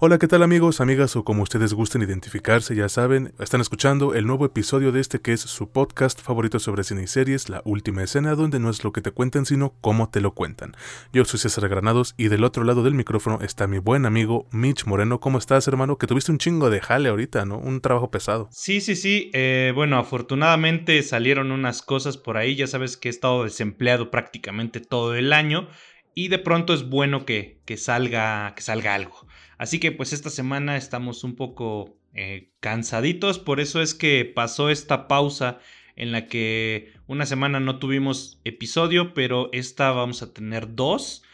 Hola, ¿qué tal amigos, amigas o como ustedes gusten identificarse? Ya saben, están escuchando el nuevo episodio de este que es su podcast favorito sobre cine y series, La Última Escena, donde no es lo que te cuentan, sino cómo te lo cuentan. Yo soy César Granados y del otro lado del micrófono está mi buen amigo Mitch Moreno. ¿Cómo estás, hermano? Que tuviste un chingo de jale ahorita, ¿no? Un trabajo pesado. Sí, sí, sí. Eh, bueno, afortunadamente salieron unas cosas por ahí. Ya sabes que he estado desempleado prácticamente todo el año y de pronto es bueno que, que salga, que salga algo. Así que pues esta semana estamos un poco eh, cansaditos, por eso es que pasó esta pausa en la que una semana no tuvimos episodio, pero esta vamos a tener dos.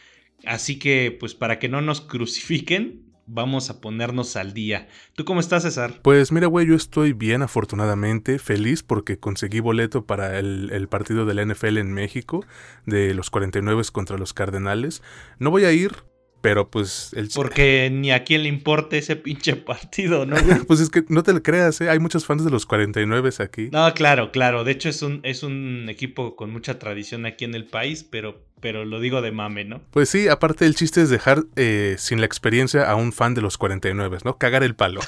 Así que pues para que no nos crucifiquen, vamos a ponernos al día. ¿Tú cómo estás, César? Pues mira, güey, yo estoy bien afortunadamente, feliz porque conseguí boleto para el, el, partido de la NFL en México, de los 49 contra los Cardenales. No voy a ir pero pues el... Porque ni a quién le importa ese pinche partido, ¿no? pues es que no te lo creas, ¿eh? hay muchos fans de los 49 aquí. No, claro, claro. De hecho es un, es un equipo con mucha tradición aquí en el país, pero, pero lo digo de mame, ¿no? Pues sí, aparte el chiste es dejar eh, sin la experiencia a un fan de los 49, ¿no? Cagar el palo.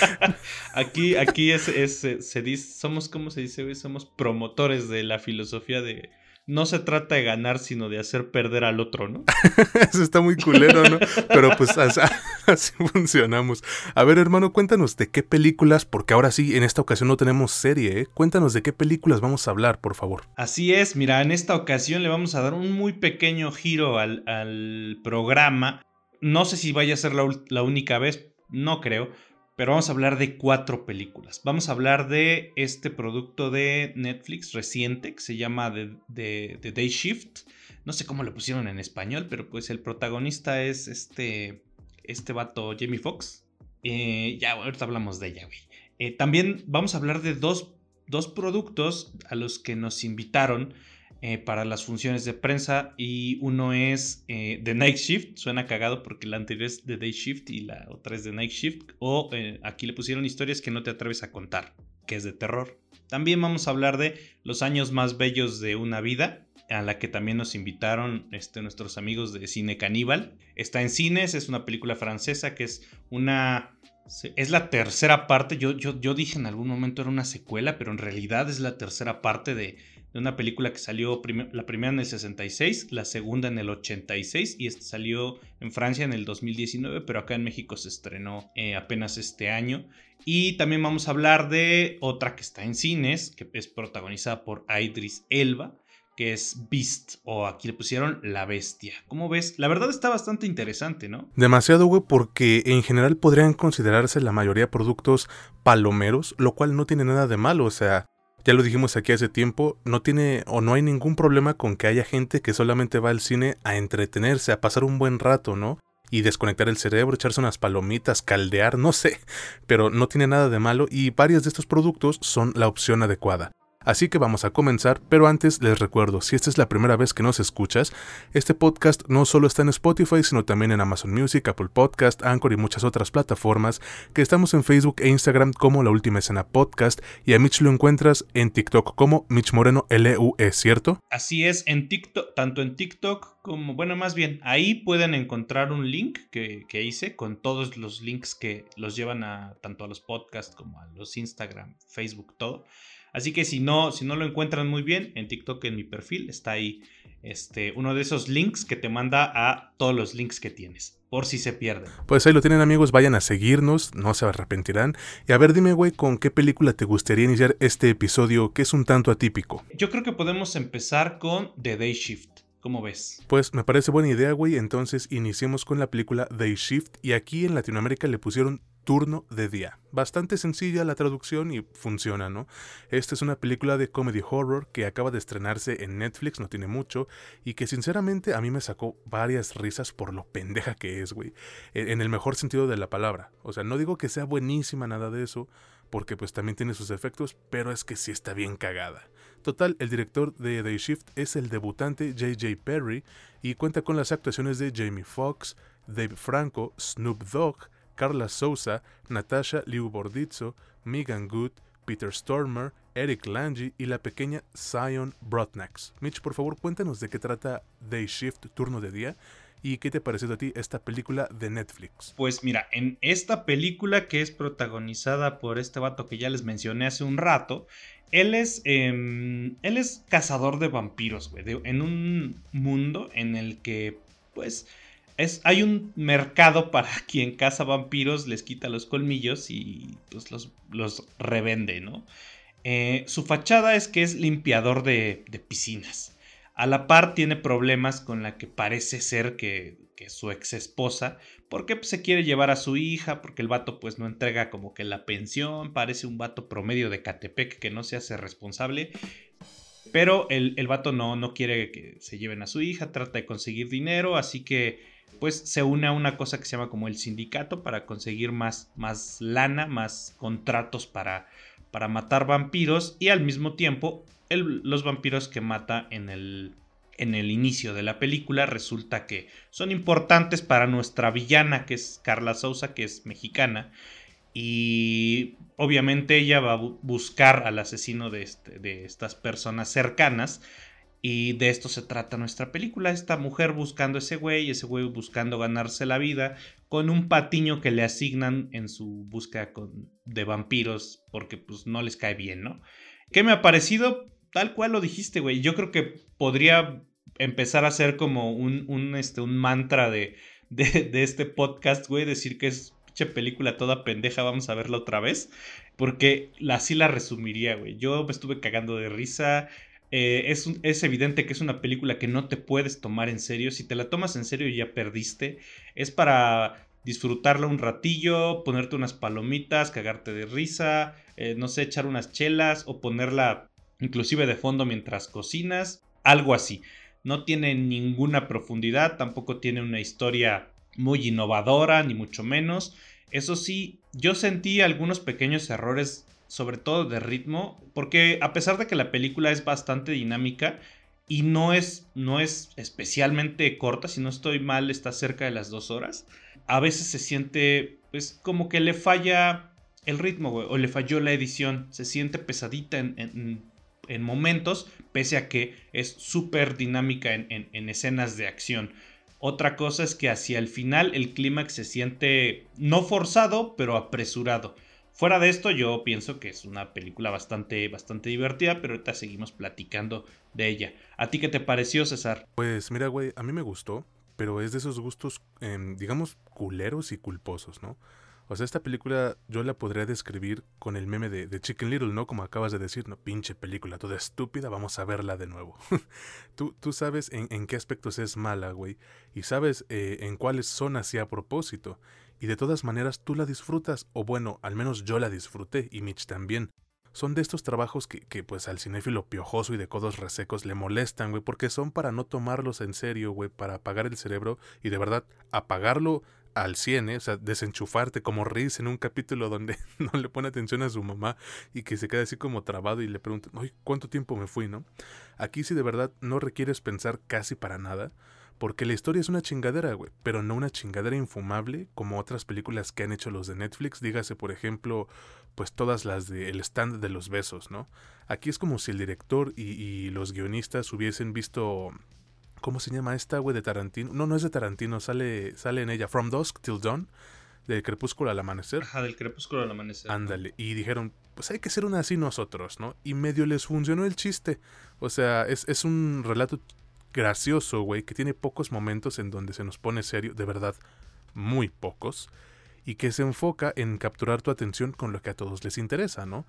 aquí aquí es, es, se dice, somos, ¿cómo se dice? Somos promotores de la filosofía de no se trata de ganar, sino de hacer perder al otro, ¿no? Eso está muy culero, ¿no? Pero pues así, funcionamos. A ver, hermano, cuéntanos de qué películas, porque ahora sí, en esta ocasión no tenemos serie, ¿eh? Cuéntanos de qué películas vamos a hablar, por favor. Así es, mira, en esta ocasión le vamos a dar un muy pequeño giro al, programa. No sé si vaya a ser la, la única vez, no creo, pero vamos a hablar de cuatro películas. Vamos a hablar de este producto de Netflix reciente que se llama The, Day Shift. No sé cómo lo pusieron en español, pero pues el protagonista es este, este vato Jamie Foxx. Eh, ya, ahorita hablamos de ella, güey. Eh, también vamos a hablar de dos, dos productos a los que nos invitaron eh, para las funciones de prensa y uno es eh, The Night Shift, suena cagado porque la anterior es The Day Shift y la otra es The Night Shift, o eh, aquí le pusieron historias que no te atreves a contar, que es de terror. También vamos a hablar de Los años más bellos de una vida, a la que también nos invitaron este, nuestros amigos de Cine Caníbal. Está en cines, es una película francesa que es una... Es la tercera parte, yo, yo, yo dije en algún momento era una secuela, pero en realidad es la tercera parte de de una película que salió la primera en el 66, la segunda en el 86 y esta salió en Francia en el 2019, pero acá en México se estrenó eh, apenas este año. Y también vamos a hablar de otra que está en cines, que es protagonizada por Idris Elba, que es Beast, o aquí le pusieron La Bestia. ¿Cómo ves? La verdad está bastante interesante, ¿no? Demasiado, güey, porque en general podrían considerarse la mayoría productos palomeros, lo cual no tiene nada de malo, o sea, ya lo dijimos aquí hace tiempo, no tiene o no hay ningún problema con que haya gente que solamente va al cine a entretenerse, a pasar un buen rato, ¿no? Y desconectar el cerebro, echarse unas palomitas, caldear, no sé, pero no tiene nada de malo y varios de estos productos son la opción adecuada. Así que vamos a comenzar, pero antes les recuerdo, si esta es la primera vez que nos escuchas, este podcast no solo está en Spotify, sino también en Amazon Music, Apple Podcast, Anchor y muchas otras plataformas, que estamos en Facebook e Instagram como La Última Escena Podcast, y a Mitch lo encuentras en TikTok como Mitch Moreno LUE, ¿cierto? Así es, en TikTok, tanto en TikTok como, bueno, más bien, ahí pueden encontrar un link que, que hice con todos los links que los llevan a tanto a los podcasts como a los Instagram, Facebook, todo. Así que si no, si no lo encuentran muy bien, en TikTok en mi perfil está ahí este, uno de esos links que te manda a todos los links que tienes, por si se pierden. Pues ahí lo tienen amigos, vayan a seguirnos, no se arrepentirán. Y a ver, dime güey, ¿con qué película te gustaría iniciar este episodio que es un tanto atípico? Yo creo que podemos empezar con The Day Shift. ¿Cómo ves? Pues me parece buena idea, güey. Entonces iniciemos con la película Day Shift y aquí en Latinoamérica le pusieron turno de día. Bastante sencilla la traducción y funciona, ¿no? Esta es una película de comedy horror que acaba de estrenarse en Netflix, no tiene mucho, y que sinceramente a mí me sacó varias risas por lo pendeja que es, güey. E, en el mejor sentido de la palabra. O sea, no digo que sea buenísima nada de eso, porque pues también tiene sus efectos, pero es que sí está bien cagada. Total, el director de Day Shift es el debutante J.J. Perry y cuenta con las actuaciones de Jamie Foxx, Dave Franco, Snoop Dogg, Carla Souza, Natasha Liu Bordizzo, Megan Good, Peter Stormer, Eric Lange y la pequeña Zion Brotnax. Mitch, por favor, cuéntanos de qué trata Day Shift, turno de día, ¿Y qué te pareció a ti esta película de Netflix? Pues mira, en esta película que es protagonizada por este vato que ya les mencioné hace un rato, él es, em, él es cazador de vampiros, güey, en un mundo en el que, pues, es, hay un mercado para quien caza vampiros, les quita los colmillos y pues, los, los revende, ¿no? Eh, su fachada es que es limpiador de, de piscinas. A la par tiene problemas con la que parece ser que, que su ex esposa, porque pues, se quiere llevar a su hija, porque el vato pues no entrega como que la pensión, parece un vato promedio de Catepec que no se hace responsable, pero el, el vato no, no quiere que se lleven a su hija, trata de conseguir dinero, así que pues se une a una cosa que se llama como el sindicato para conseguir más, más lana, más contratos para, para matar vampiros y al mismo tiempo los vampiros que mata en el, en el inicio de la película resulta que son importantes para nuestra villana, que es Carla Sousa, que es mexicana. Y obviamente ella va a buscar al asesino de, este, de estas personas cercanas. Y de esto se trata nuestra película. Esta mujer buscando ese güey, ese güey buscando ganarse la vida con un patiño que le asignan en su búsqueda de vampiros porque pues no les cae bien, ¿no? ¿Qué me ha parecido? tal cual lo dijiste, güey. Yo creo que podría empezar a ser como un, un, este, un mantra de, de, este podcast, güey. Decir que es película toda pendeja, vamos a verla otra vez. Porque así la resumiría, güey. Yo me estuve cagando de risa. Eh, es, es, evidente que es una película que no te puedes tomar en serio. Si te la tomas en serio ya perdiste. Es para disfrutarla un ratillo, ponerte unas palomitas, cagarte de risa, eh, no sé, echar unas chelas o ponerla inclusive de fondo mientras cocinas, algo así. No tiene ninguna profundidad, tampoco tiene una historia muy innovadora, ni mucho menos. Eso sí, yo sentí algunos pequeños errores, sobre todo de ritmo, porque a pesar de que la película es bastante dinámica y no es, no es especialmente corta, si no estoy mal, está cerca de las dos horas, a veces se siente, pues, como que le falla el ritmo, o le falló la edición, se siente pesadita en en momentos, pese a que es súper dinámica en, escenas de acción. Otra cosa es que hacia el final el clímax se siente no forzado, pero apresurado. Fuera de esto, yo pienso que es una película bastante, bastante divertida, pero ahorita seguimos platicando de ella. ¿A ti qué te pareció, César? Pues mira, güey, a mí me gustó, pero es de esos gustos, em, digamos, culeros y culposos, ¿no? O sea, esta película yo la podría describir con el meme de, Chicken Little, ¿no? Como acabas de decir, no, pinche película, toda estúpida, vamos a verla de nuevo. tú, tú sabes en, qué aspectos es mala, güey, y sabes eh, en cuáles son así a propósito. Y de todas maneras tú la disfrutas, o bueno, al menos yo la disfruté, y Mitch también. Son de estos trabajos que, que pues al cinéfilo piojoso y de codos resecos le molestan, güey, porque son para no tomarlos en serio, güey, para apagar el cerebro y de verdad apagarlo al 100, ¿eh? o sea, desenchufarte como Riz en un capítulo donde no le pone atención a su mamá y que se queda así como trabado y le preguntan, Ay, ¿cuánto tiempo me fui, no? Aquí sí de verdad no requieres pensar casi para nada, porque la historia es una chingadera, güey, pero no una chingadera infumable como otras películas que han hecho los de Netflix, dígase por ejemplo, pues todas las de El stand de los besos, ¿no? Aquí es como si el director y los guionistas hubiesen visto ¿Cómo se llama esta, güey, de Tarantino? No, no es de Tarantino, sale, sale en ella. From Dusk Till Dawn. Del crepúsculo al amanecer. Ajá, del crepúsculo al amanecer. Ándale. Y dijeron, pues hay que ser una así nosotros, ¿no? Y medio les funcionó el chiste. O sea, es, es un relato gracioso, güey, que tiene pocos momentos en donde se nos pone serio, de verdad, muy pocos, y que se enfoca en capturar tu atención con lo que a todos les interesa, ¿no?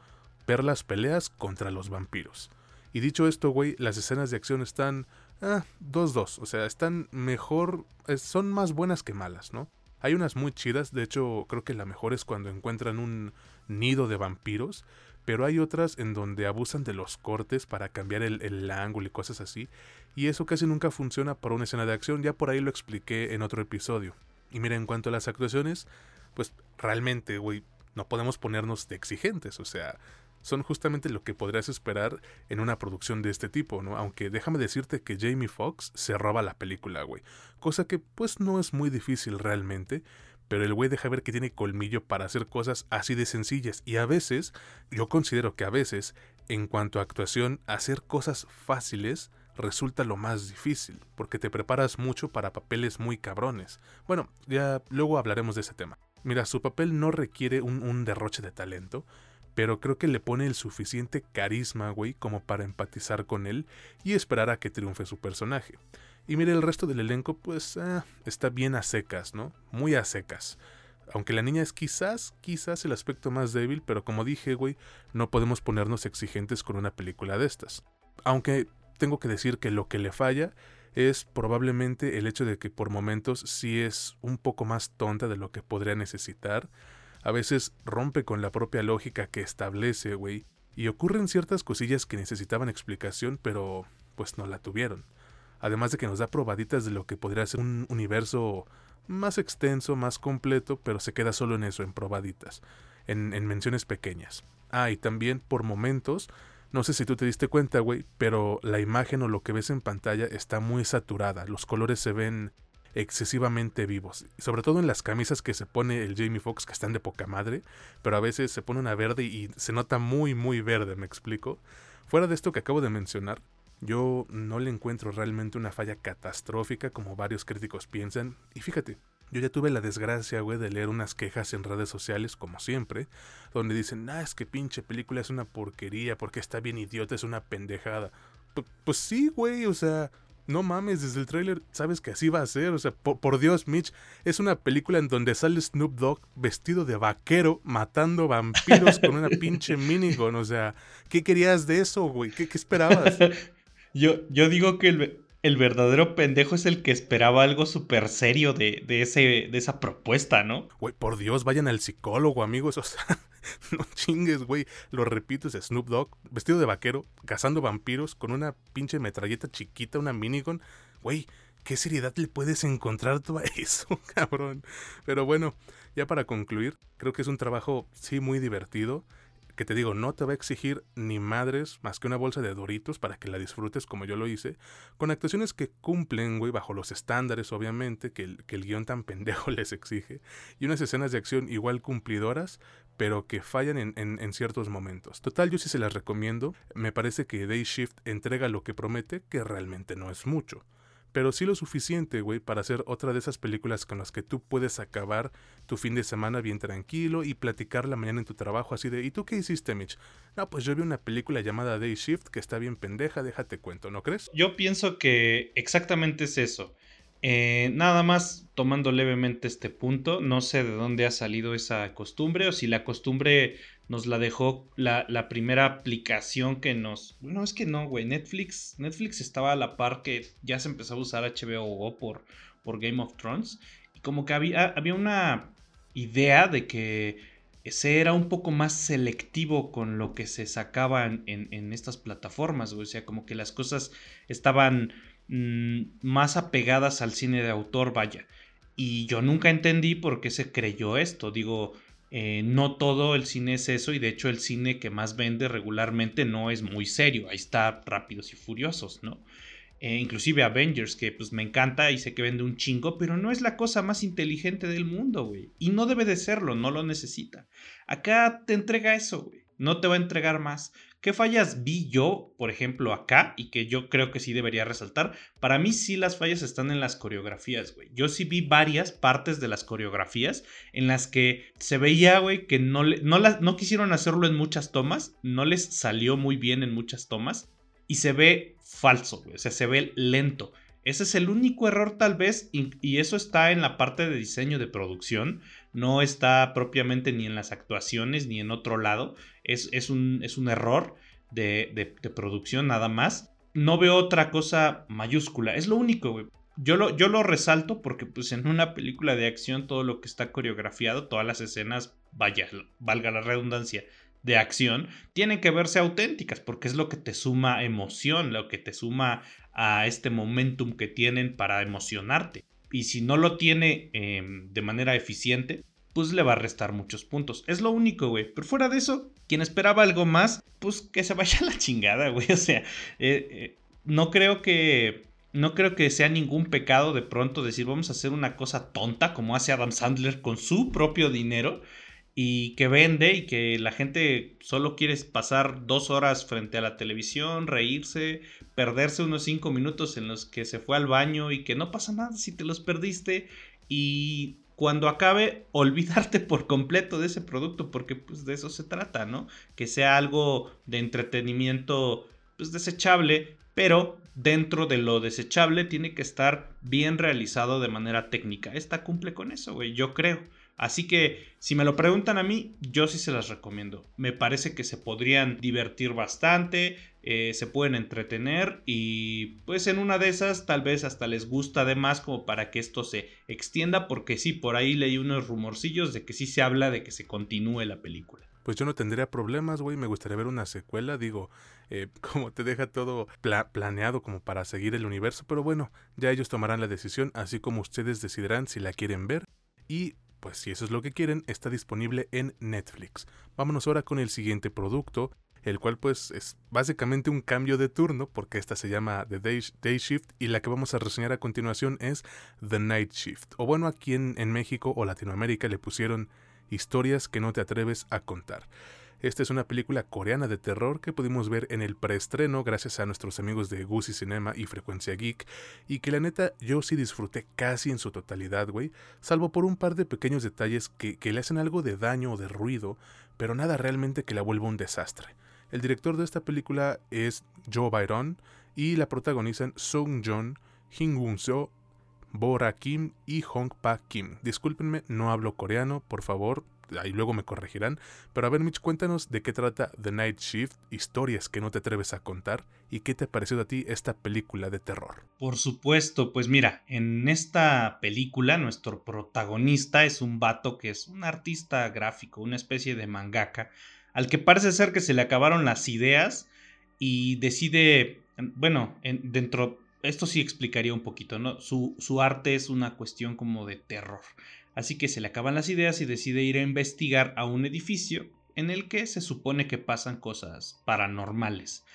Ver las peleas contra los vampiros. Y dicho esto, güey, las escenas de acción están 2-2. Ah, o sea, están mejor, son más buenas que malas, ¿no? Hay unas muy chidas, de hecho creo que la mejor es cuando encuentran un nido de vampiros, pero hay otras en donde abusan de los cortes para cambiar el, el, ángulo y cosas así, y eso casi nunca funciona para una escena de acción, ya por ahí lo expliqué en otro episodio. Y mira, en cuanto a las actuaciones, pues realmente, güey, no podemos ponernos de exigentes, o sea, son justamente lo que podrías esperar en una producción de este tipo, ¿no? Aunque déjame decirte que Jamie Foxx se roba la película, güey. Cosa que pues no es muy difícil realmente, pero el güey deja ver que tiene colmillo para hacer cosas así de sencillas. Y a veces, yo considero que a veces, en cuanto a actuación, hacer cosas fáciles resulta lo más difícil, porque te preparas mucho para papeles muy cabrones. Bueno, ya luego hablaremos de ese tema. Mira, su papel no requiere un, un derroche de talento, pero creo que le pone el suficiente carisma, güey, como para empatizar con él y esperar a que triunfe su personaje. Y mire, el resto del elenco, pues, ah, está bien a secas, ¿no? Muy a secas. Aunque la niña es quizás, quizás el aspecto más débil, pero como dije, güey, no podemos ponernos exigentes con una película de estas. Aunque tengo que decir que lo que le falla es probablemente el hecho de que por momentos sí es un poco más tonta de lo que podría necesitar. A veces rompe con la propia lógica que establece, güey. Y ocurren ciertas cosillas que necesitaban explicación, pero pues no la tuvieron. Además de que nos da probaditas de lo que podría ser un universo más extenso, más completo, pero se queda solo en eso, en probaditas, en, en menciones pequeñas. Ah, y también por momentos no sé si tú te diste cuenta, güey, pero la imagen o lo que ves en pantalla está muy saturada. Los colores se ven excesivamente vivos. Sobre todo en las camisas que se pone el Jamie Foxx, que están de poca madre, pero a veces se pone una verde y se nota muy, muy verde, ¿me explico? Fuera de esto que acabo de mencionar, yo no le encuentro realmente una falla catastrófica como varios críticos piensan. Y fíjate, yo ya tuve la desgracia, güey, de leer unas quejas en redes sociales, como siempre, donde dicen, ah, es que pinche película es una porquería, porque está bien idiota, es una pendejada. pues sí, güey, o sea, no mames, desde el tráiler sabes que así va a ser, o sea, por, Dios, Mitch, es una película en donde sale Snoop Dogg vestido de vaquero matando vampiros con una pinche minigun, o sea, ¿qué querías de eso, güey? ¿Qué, qué esperabas? yo, yo digo que el, el verdadero pendejo es el que esperaba algo súper serio de, ese, de esa propuesta, ¿no? Güey, por Dios, vayan al psicólogo, amigos. O sea, no chingues, güey. Lo repito, es Snoop Dogg, vestido de vaquero, cazando vampiros, con una pinche metralleta chiquita, una minigun. Güey, ¿qué seriedad le puedes encontrar tú a eso, cabrón? Pero bueno, ya para concluir, creo que es un trabajo, sí, muy divertido que te digo, no te va a exigir ni madres más que una bolsa de doritos para que la disfrutes como yo lo hice, con actuaciones que cumplen, güey, bajo los estándares, obviamente, que el, que el guion tan pendejo les exige, y unas escenas de acción igual cumplidoras, pero que fallan en, en, ciertos momentos. Total, yo sí se las recomiendo, me parece que Day Shift entrega lo que promete, que realmente no es mucho pero sí lo suficiente, güey, para hacer otra de esas películas con las que tú puedes acabar tu fin de semana bien tranquilo y platicar la mañana en tu trabajo así de, ¿y tú qué hiciste, Mitch? No, pues yo vi una película llamada Day Shift que está bien pendeja, déjate cuento, ¿no crees? Yo pienso que exactamente es eso. Eh, nada más tomando levemente este punto, no sé de dónde ha salido esa costumbre o si la costumbre nos la dejó la, primera aplicación que nos... No, es que no, güey. Netflix, Netflix estaba a la par que ya se empezó a usar HBO Go por, por Game of Thrones. Y como que había, había una idea de que se era un poco más selectivo con lo que se sacaban en, estas plataformas. O sea, como que las cosas estaban mm, más apegadas al cine de autor, vaya. Y yo nunca entendí por qué se creyó esto. Digo, eh, no todo el cine es eso y de hecho el cine que más vende regularmente no es muy serio. Ahí está Rápidos y Furiosos, ¿no? Eh, inclusive Avengers, que pues me encanta y sé que vende un chingo, pero no es la cosa más inteligente del mundo, güey. Y no debe de serlo, no lo necesita. Acá te entrega eso, güey. No te va a entregar más. ¿Qué fallas vi yo, por ejemplo, acá? Y que yo creo que sí debería resaltar. Para mí sí las fallas están en las coreografías, güey. Yo sí vi varias partes de las coreografías en las que se veía, güey, que no, no, no quisieron hacerlo en muchas tomas. No les salió muy bien en muchas tomas. Y se ve falso, güey. O sea, se ve lento. Ese es el único error tal vez y, eso está en la parte de diseño de producción, no está propiamente ni en las actuaciones ni en otro lado, es, es, un, es un, error de, de, producción nada más. No veo otra cosa mayúscula, es lo único. Yo lo, yo lo resalto porque pues en una película de acción todo lo que está coreografiado, todas las escenas, vaya, valga la redundancia, de acción tienen que verse auténticas porque es lo que te suma emoción, lo que te suma a este momentum que tienen para emocionarte. Y si no lo tiene em, de manera eficiente, pues le va a restar muchos puntos. Es lo único, güey. Pero fuera de eso, quien esperaba algo más, pues que se vaya a la chingada, güey. O sea, eh, eh, no creo que no creo que sea ningún pecado de pronto decir vamos a hacer una cosa tonta como hace Adam Sandler con su propio dinero y que vende y que la gente solo quiere pasar dos horas frente a la televisión, reírse, perderse unos cinco minutos en los que se fue al baño y que no pasa nada si te los perdiste y cuando acabe olvidarte por completo de ese producto porque pues de eso se trata, ¿no? Que sea algo de entretenimiento pues desechable, pero dentro de lo desechable tiene que estar bien realizado de manera técnica. Esta cumple con eso, güey, yo creo. Así que si me lo preguntan a mí, yo sí se las recomiendo. Me parece que se podrían divertir bastante, eh, se pueden entretener y pues en una de esas tal vez hasta les gusta de más como para que esto se extienda porque sí, por ahí leí unos rumorcillos de que sí se habla de que se continúe la película. Pues yo no tendría problemas, güey, me gustaría ver una secuela, digo, eh, como te deja todo planeado como para seguir el universo, pero bueno, ya ellos tomarán la decisión, así como ustedes decidirán si la quieren ver. Y pues si eso es lo que quieren, está disponible en Netflix. Vámonos ahora con el siguiente producto, el cual pues es básicamente un cambio de turno, porque esta se llama The Day, Shift y la que vamos a reseñar a continuación es The Night Shift. O bueno, aquí en, en México o Latinoamérica le pusieron historias que no te atreves a contar. Esta es una película coreana de terror que pudimos ver en el preestreno gracias a nuestros amigos de Gucci Cinema y Frecuencia Geek y que la neta yo sí disfruté casi en su totalidad, güey, salvo por un par de pequeños detalles que, le hacen algo de daño o de ruido, pero nada realmente que la vuelva un desastre. El director de esta película es Joe Byron y la protagonizan Sung Jong, Hin Woo Seo, Bora Kim y Hong Pa Kim. Discúlpenme, no hablo coreano, por favor, ahí luego me corregirán. Pero a ver, Mitch, cuéntanos de qué trata The Night Shift, historias que no te atreves a contar, y qué te ha parecido a ti esta película de terror. Por supuesto, pues mira, en esta película nuestro protagonista es un vato que es un artista gráfico, una especie de mangaka, al que parece ser que se le acabaron las ideas y decide, bueno, dentro, esto sí explicaría un poquito, ¿no? Su, su arte es una cuestión como de terror. Así que se le acaban las ideas y decide ir a investigar a un edificio en el que se supone que pasan cosas paranormales.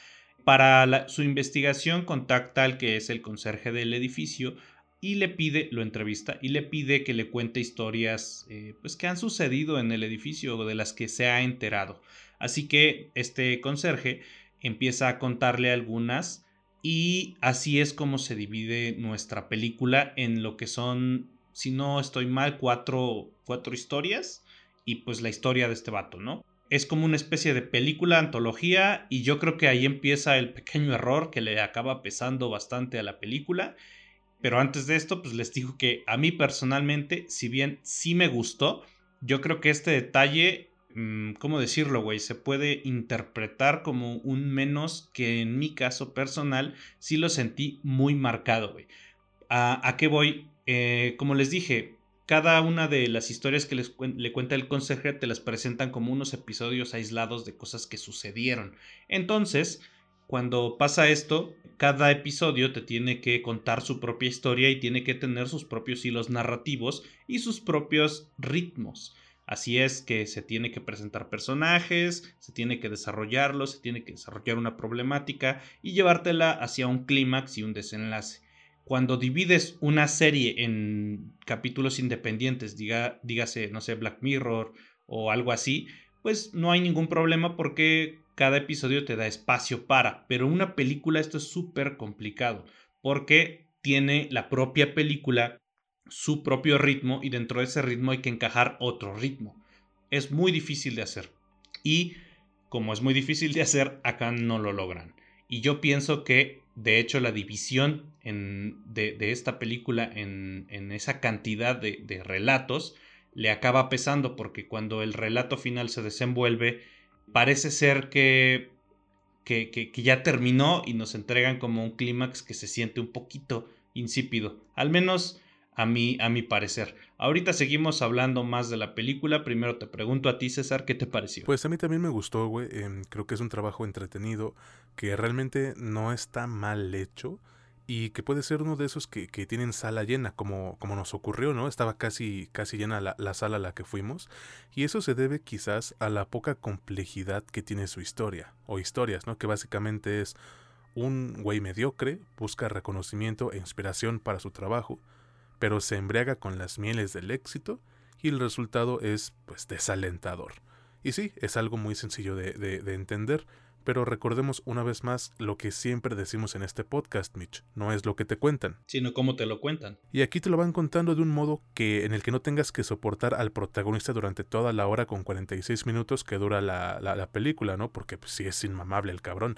Para su investigación contacta al que es el conserje del edificio y le pide, lo entrevista y le pide que le cuente historias eh, pues que han sucedido en el edificio o de las que se ha enterado. Así que este conserje empieza a contarle algunas y así es como se divide nuestra película en lo que son si no estoy mal, cuatro, cuatro historias y pues la historia de este vato, ¿no? Es como una especie de película, antología, y yo creo que ahí empieza el pequeño error que le acaba pesando bastante a la película. Pero antes de esto, pues les digo que a mí personalmente, si bien sí me gustó, yo creo que este detalle, mm, ¿cómo decirlo, güey? Se puede interpretar como un menos que en mi caso personal sí lo sentí muy marcado, güey. ¿A, ¿A qué voy? Eh, como les dije, cada una de las historias que les le cuenta el consejero te las presentan como unos episodios aislados de cosas que sucedieron. Entonces, cuando pasa esto, cada episodio te tiene que contar su propia historia y tiene que tener sus propios hilos narrativos y sus propios ritmos. Así es que se tiene que presentar personajes, se tiene que desarrollarlos, se tiene que desarrollar una problemática y llevártela hacia un clímax y un desenlace cuando divides una serie en capítulos independientes, diga, dígase, no sé, Black Mirror o algo así, pues no hay ningún problema porque cada episodio te da espacio para, pero una película esto es súper complicado porque tiene la propia película su propio ritmo y dentro de ese ritmo hay que encajar otro ritmo. Es muy difícil de hacer y como es muy difícil de hacer, acá no lo logran. Y yo pienso que de hecho, la división de, esta película en, esa cantidad de, relatos le acaba pesando porque cuando el relato final se desenvuelve, parece ser que, que, ya terminó y nos entregan como un clímax que se siente un poquito insípido. Al menos a mí, a mi parecer. Ahorita seguimos hablando más de la película. Primero te pregunto a ti, César, ¿qué te pareció? Pues a mí también me gustó, güey. Em, creo que es un trabajo entretenido, que realmente no está mal hecho y que puede ser uno de esos que, que tienen sala llena, como, como nos ocurrió, ¿no? Estaba casi, casi llena la, la sala a la que fuimos. Y eso se debe quizás a la poca complejidad que tiene su historia, o historias, ¿no? Que básicamente es un güey mediocre busca reconocimiento e inspiración para su trabajo, pero se embriaga con las mieles del éxito y el resultado es pues desalentador. Y sí, es algo muy sencillo de, de entender, pero recordemos una vez más lo que siempre decimos en este podcast, Mitch. No es lo que te cuentan. Sino cómo te lo cuentan. Y aquí te lo van contando de un modo que en el que no tengas que soportar al protagonista durante toda la hora con 46 minutos que dura la, la, película, ¿no? Porque pues, sí es inmamable el cabrón.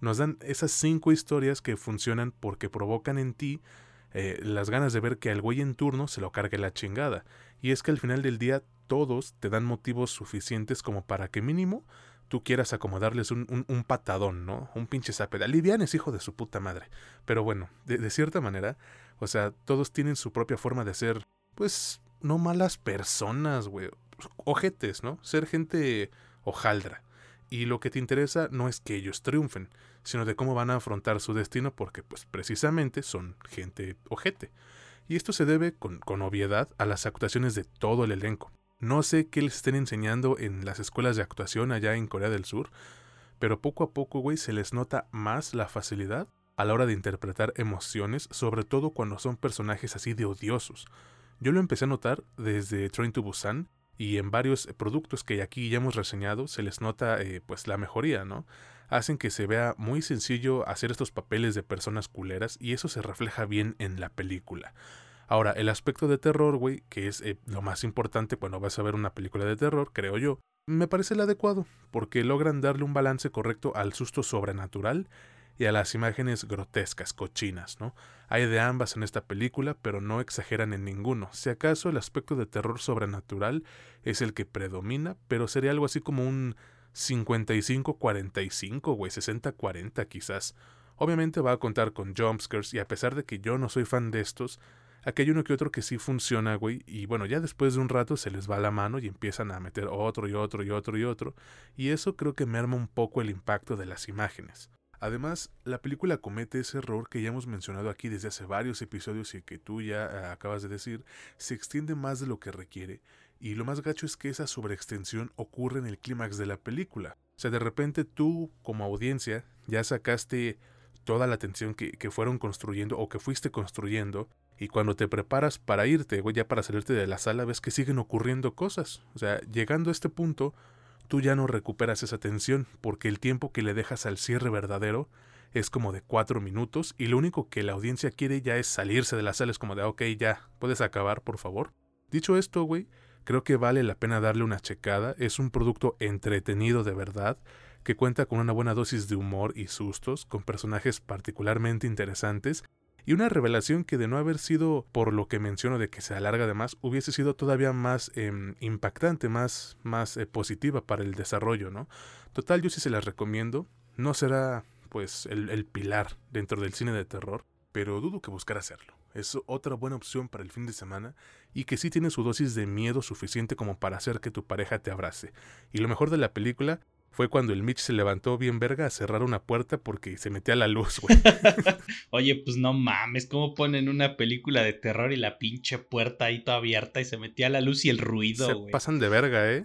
Nos dan esas cinco historias que funcionan porque provocan en ti eh, las ganas de ver que al güey en turno se lo cargue la chingada. Y es que al final del día todos te dan motivos suficientes como para que mínimo tú quieras acomodarles un, un, patadón, ¿no? Un pinche zape. Livian es hijo de su puta madre. Pero bueno, de, cierta manera, o sea, todos tienen su propia forma de ser, pues, no malas personas, güey. Ojetes, ¿no? Ser gente hojaldra. Y lo que te interesa no es que ellos triunfen, sino de cómo van a afrontar su destino porque, pues, precisamente son gente ojete. Y esto se debe, con, con obviedad, a las actuaciones de todo el elenco. No sé qué les estén enseñando en las escuelas de actuación allá en Corea del Sur, pero poco a poco, güey, se les nota más la facilidad a la hora de interpretar emociones, sobre todo cuando son personajes así de odiosos. Yo lo empecé a notar desde Train to Busan y en varios productos que aquí ya hemos reseñado se les nota eh, pues la mejoría, ¿no? Hacen que se vea muy sencillo hacer estos papeles de personas culeras y eso se refleja bien en la película. Ahora, el aspecto de terror, güey, que es eh, lo más importante cuando vas a ver una película de terror, creo yo, me parece el adecuado, porque logran darle un balance correcto al susto sobrenatural y a las imágenes grotescas, cochinas, ¿no? Hay de ambas en esta película, pero no exageran en ninguno. Si acaso el aspecto de terror sobrenatural es el que predomina, pero sería algo así como un 55-45, güey, 60-40 quizás. Obviamente va a contar con jumpscares y a pesar de que yo no soy fan de estos, Aquí hay uno que otro que sí funciona, güey. Y bueno, ya después de un rato se les va la mano y empiezan a meter otro y otro y otro y otro. Y eso creo que merma un poco el impacto de las imágenes. Además, la película comete ese error que ya hemos mencionado aquí desde hace varios episodios y que tú ya eh, acabas de decir, se extiende más de lo que requiere, y lo más gacho es que esa sobreextensión ocurre en el clímax de la película. O sea, de repente tú, como audiencia, ya sacaste toda la atención que, que fueron construyendo o que fuiste construyendo y cuando te preparas para irte, güey, ya para salirte de la sala, ves que siguen ocurriendo cosas. O sea, llegando a este punto, tú ya no recuperas esa tensión, porque el tiempo que le dejas al cierre verdadero es como de cuatro minutos, y lo único que la audiencia quiere ya es salirse de la sala, es como de, ok, ya, puedes acabar, por favor. Dicho esto, güey, creo que vale la pena darle una checada, es un producto entretenido de verdad, que cuenta con una buena dosis de humor y sustos, con personajes particularmente interesantes, y una revelación que de no haber sido por lo que menciono de que se alarga de más, hubiese sido todavía más em, impactante, más, más eh, positiva para el desarrollo, ¿no? Total, yo sí se las recomiendo. No será, pues, el, el pilar dentro del cine de terror, pero dudo que buscar hacerlo. Es otra buena opción para el fin de semana y que sí tiene su dosis de miedo suficiente como para hacer que tu pareja te abrace. Y lo mejor de la película fue cuando el Mitch se levantó bien verga a cerrar una puerta porque se metía la luz, güey. Oye, pues no mames, ¿cómo ponen una película de terror y la pinche puerta ahí toda abierta y se metía la luz y el ruido, se pasan de verga, ¿eh?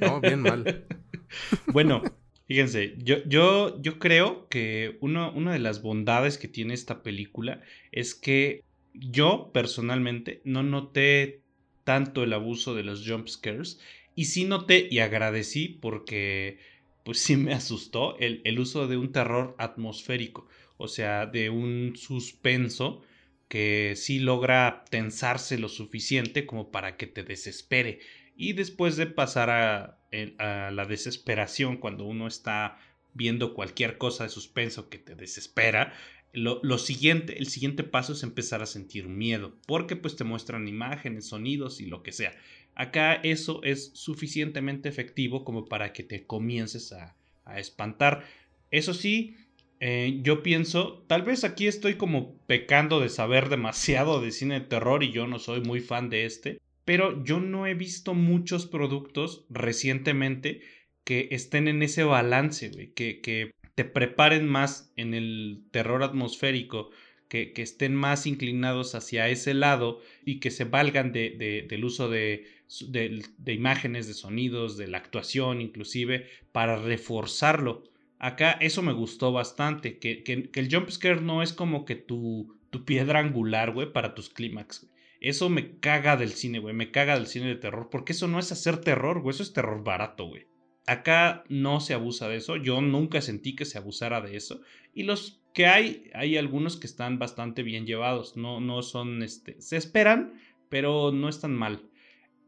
No, bien mal. bueno, fíjense, yo, yo, yo creo que una de las bondades que tiene esta película es que yo personalmente no noté tanto el abuso de los jump scares y sí noté y agradecí porque pues sí me asustó el, el uso de un terror atmosférico, o sea, de un suspenso que sí logra tensarse lo suficiente como para que te desespere. Y después de pasar a, a, la desesperación cuando uno está viendo cualquier cosa de suspenso que te desespera, lo, lo, siguiente, el siguiente paso es empezar a sentir miedo, porque pues te muestran imágenes, sonidos y lo que sea. Acá eso es suficientemente efectivo como para que te comiences a, espantar. Eso sí, eh, yo pienso, tal vez aquí estoy como pecando de saber demasiado de cine de terror y yo no soy muy fan de este, pero yo no he visto muchos productos recientemente que estén en ese balance, que, que te preparen más en el terror atmosférico, que, estén más inclinados hacia ese lado y que se valgan de, del uso de, de, imágenes, de sonidos, de la actuación inclusive, para reforzarlo. Acá eso me gustó bastante, que, que, el jump scare no es como que tu, tu piedra angular, güey, para tus clímax. Eso me caga del cine, güey, me caga del cine de terror, porque eso no es hacer terror, güey, eso es terror barato, güey. Acá no se abusa de eso, yo nunca sentí que se abusara de eso. Y los que hay, hay algunos que están bastante bien llevados, no, no son, este, se esperan, pero no están mal.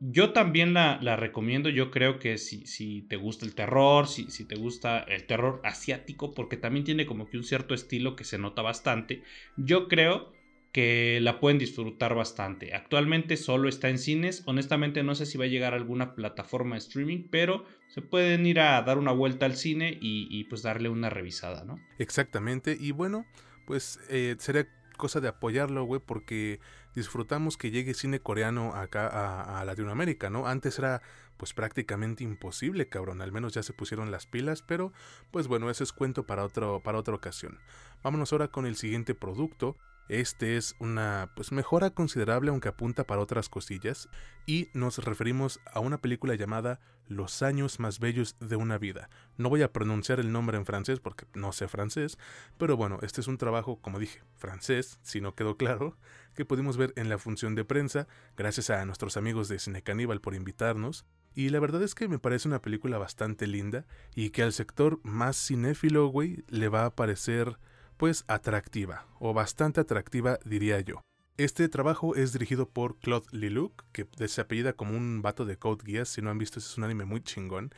Yo también la, la recomiendo, yo creo que si, si te gusta el terror, si, si te gusta el terror asiático, porque también tiene como que un cierto estilo que se nota bastante, yo creo que la pueden disfrutar bastante. Actualmente solo está en cines. Honestamente no sé si va a llegar a alguna plataforma de streaming, pero se pueden ir a dar una vuelta al cine y, pues darle una revisada, ¿no? Exactamente. Y bueno, pues eh, sería cosa de apoyarlo, güey, porque disfrutamos que llegue cine coreano acá a, Latinoamérica, ¿no? Antes era pues prácticamente imposible, cabrón, al menos ya se pusieron las pilas, pero pues bueno, ese es cuento para, para otra ocasión. Vámonos ahora con el siguiente producto, este es una pues mejora considerable aunque apunta para otras cosillas y nos referimos a una película llamada Los años más bellos de una vida. No voy a pronunciar el nombre en francés porque no sé francés, pero bueno, este es un trabajo, como dije, francés, si no quedó claro, que pudimos ver en la función de prensa, gracias a nuestros amigos de Cine Caníbal por invitarnos. Y la verdad es que me parece una película bastante linda y que al sector más cinéfilo, güey, le va a parecer pues atractiva, o bastante atractiva diría yo. Este trabajo es dirigido por Claude Lelouch, que se apellida como un vato de Code Geass, si no han visto es un anime muy chingón.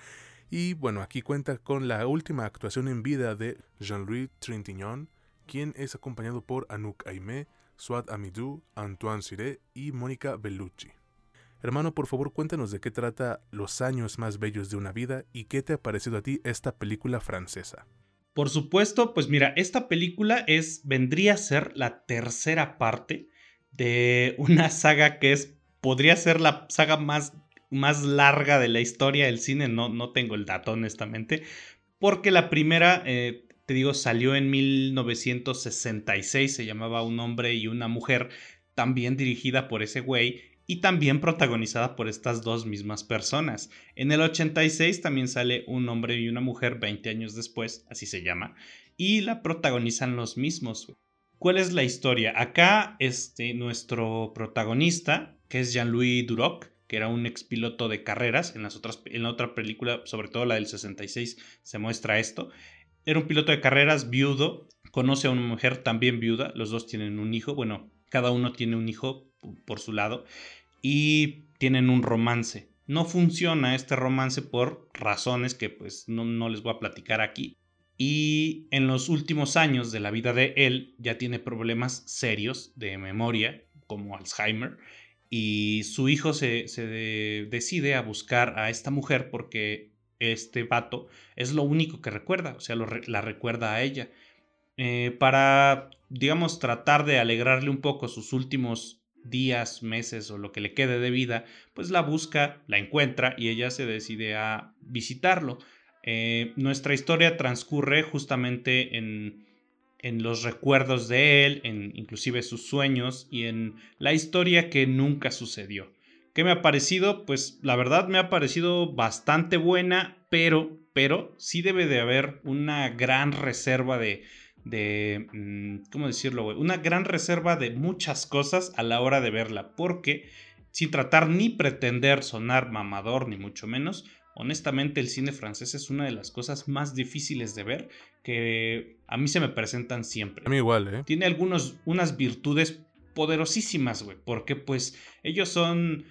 Y bueno, aquí cuenta con la última actuación en vida de Jean-Louis Trintignant, quien es acompañado por Anouk Aimé, Swat Amidou, Antoine Siré y Mónica Bellucci. Hermano, por favor cuéntanos de qué trata Los años más bellos de una vida y qué te ha parecido a ti esta película francesa. Por supuesto, pues mira, esta película es, vendría a ser la tercera parte de una saga que es, podría ser la saga más, más larga de la historia del cine, no, no tengo el dato honestamente, porque la primera, eh, te digo, salió en 1966, se llamaba Un hombre y una mujer, también dirigida por ese güey, y también protagonizada por estas dos mismas personas. En el 86 también sale un hombre y una mujer 20 años después, así se llama, y la protagonizan los mismos. ¿Cuál es la historia? Acá este, nuestro protagonista, que es Jean-Louis Duroc, que era un expiloto de carreras, en, las otras, en la otra película, sobre todo la del 66, se muestra esto. Era un piloto de carreras viudo, conoce a una mujer también viuda, los dos tienen un hijo, bueno, cada uno tiene un hijo por su lado y tienen un romance. No funciona este romance por razones que pues no, les voy a platicar aquí. Y en los últimos años de la vida de él ya tiene problemas serios de memoria, como Alzheimer, y su hijo se, decide a buscar a esta mujer porque este vato es lo único que recuerda, o sea, la recuerda a ella. Eh, para, digamos, tratar de alegrarle un poco sus últimos días, meses o lo que le quede de vida, pues la busca, la encuentra y ella se decide a visitarlo. Eh, nuestra historia transcurre justamente en, en los recuerdos de él, en inclusive sus sueños y en la historia que nunca sucedió. ¿Qué me ha parecido? Pues la verdad me ha parecido bastante buena, pero, pero sí debe de haber una gran reserva de, de, mm, ¿cómo decirlo, Una gran reserva de muchas cosas a la hora de verla, porque sin tratar ni pretender sonar mamador, ni mucho menos, honestamente el cine francés es una de las cosas más difíciles de ver que a mí se me presentan siempre. A mí igual, ¿eh? Tiene algunos, unas virtudes poderosísimas, güey, porque pues ellos son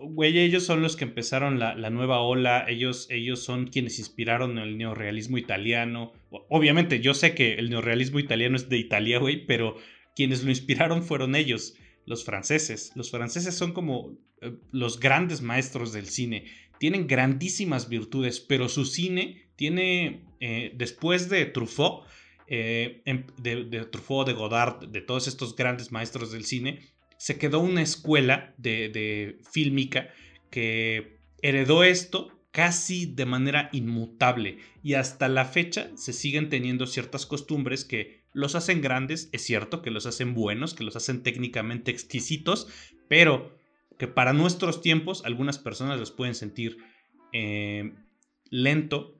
güey, ellos son los que empezaron la, nueva ola, ellos, ellos son quienes inspiraron el neorrealismo italiano. Obviamente, yo sé que el neorrealismo italiano es de Italia, güey, pero quienes lo inspiraron fueron ellos, los franceses. Los franceses son como eh, los grandes maestros del cine. Tienen grandísimas virtudes, pero su cine tiene, eh, después de Truffaut, eh, em, de Truffaut, de Godard, de todos estos grandes maestros del cine, se quedó una escuela de, fílmica que heredó esto casi de manera inmutable y hasta la fecha se siguen teniendo ciertas costumbres que los hacen grandes, es cierto, que los hacen buenos, que los hacen técnicamente exquisitos, pero que para nuestros tiempos algunas personas los pueden sentir eh, lento,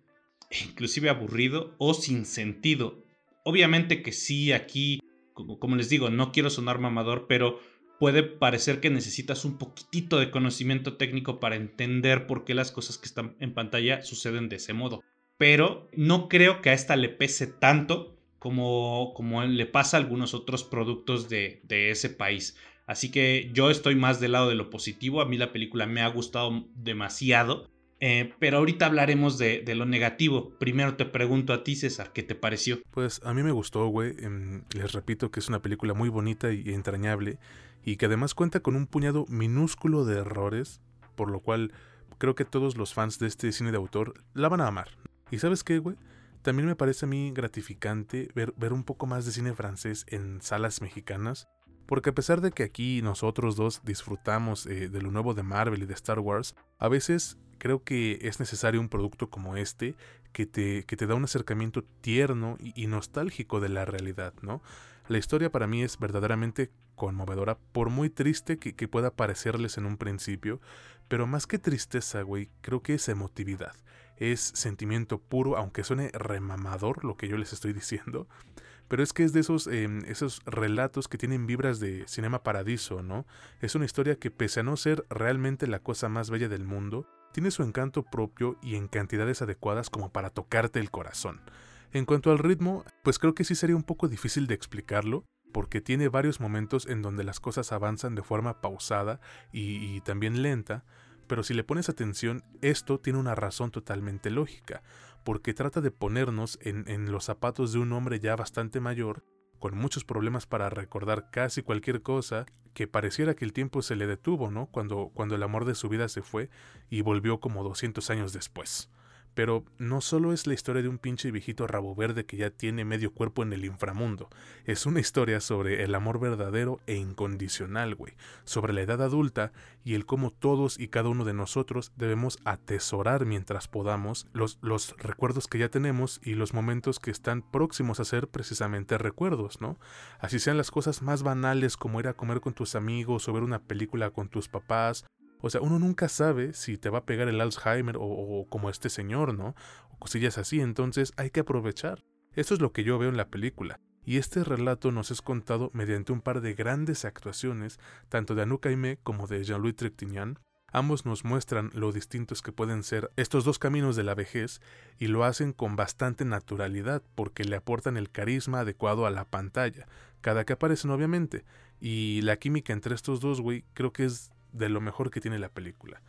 inclusive aburrido o sin sentido. Obviamente que sí, aquí, como les digo, no quiero sonar mamador, pero puede parecer que necesitas un poquitito de conocimiento técnico para entender por qué las cosas que están en pantalla suceden de ese modo. Pero no creo que a esta le pese tanto como, como le pasa a algunos otros productos de, de ese país. Así que yo estoy más del lado de lo positivo. A mí la película me ha gustado demasiado. Eh, pero ahorita hablaremos de, lo negativo. Primero te pregunto a ti, César, ¿qué te pareció? Pues a mí me gustó, güey. Em, les repito que es una película muy bonita y entrañable. Y que además cuenta con un puñado minúsculo de errores. Por lo cual creo que todos los fans de este cine de autor la van a amar. ¿Y sabes qué, güey? También me parece a mí gratificante ver, ver un poco más de cine francés en salas mexicanas. Porque a pesar de que aquí nosotros dos disfrutamos eh, de lo nuevo de Marvel y de Star Wars, a veces creo que es necesario un producto como este que te, que te da un acercamiento tierno y, nostálgico de la realidad, ¿no? La historia para mí es verdaderamente conmovedora, por muy triste que, que pueda parecerles en un principio, pero más que tristeza, güey, creo que es emotividad, es sentimiento puro, aunque suene remamador lo que yo les estoy diciendo, pero es que es de esos, em, esos relatos que tienen vibras de Cinema Paradiso, ¿no? Es una historia que pese a no ser realmente la cosa más bella del mundo, tiene su encanto propio y en cantidades adecuadas como para tocarte el corazón. En cuanto al ritmo, pues creo que sí sería un poco difícil de explicarlo, porque tiene varios momentos en donde las cosas avanzan de forma pausada y, también lenta, pero si le pones atención, esto tiene una razón totalmente lógica, porque trata de ponernos en, los zapatos de un hombre ya bastante mayor con muchos problemas para recordar casi cualquier cosa, que pareciera que el tiempo se le detuvo, ¿no? Cuando, cuando el amor de su vida se fue y volvió como 200 años después. Pero no solo es la historia de un pinche viejito rabo verde que ya tiene medio cuerpo en el inframundo, es una historia sobre el amor verdadero e incondicional, güey, sobre la edad adulta y el cómo todos y cada uno de nosotros debemos atesorar mientras podamos los, los recuerdos que ya tenemos y los momentos que están próximos a ser precisamente recuerdos, ¿no? Así sean las cosas más banales como ir a comer con tus amigos o ver una película con tus papás o sea, uno nunca sabe si te va a pegar el Alzheimer o, como este señor, ¿no? O cosillas así, entonces hay que aprovechar. Eso es lo que yo veo en la película. Y este relato nos es contado mediante un par de grandes actuaciones, tanto de Anouk Aimé como de Jean-Louis Trintignant. Ambos nos muestran lo distintos que pueden ser estos dos caminos de la vejez y lo hacen con bastante naturalidad porque le aportan el carisma adecuado a la pantalla, cada que aparecen obviamente. Y la química entre estos dos, güey, creo que es de lo mejor que tiene la película.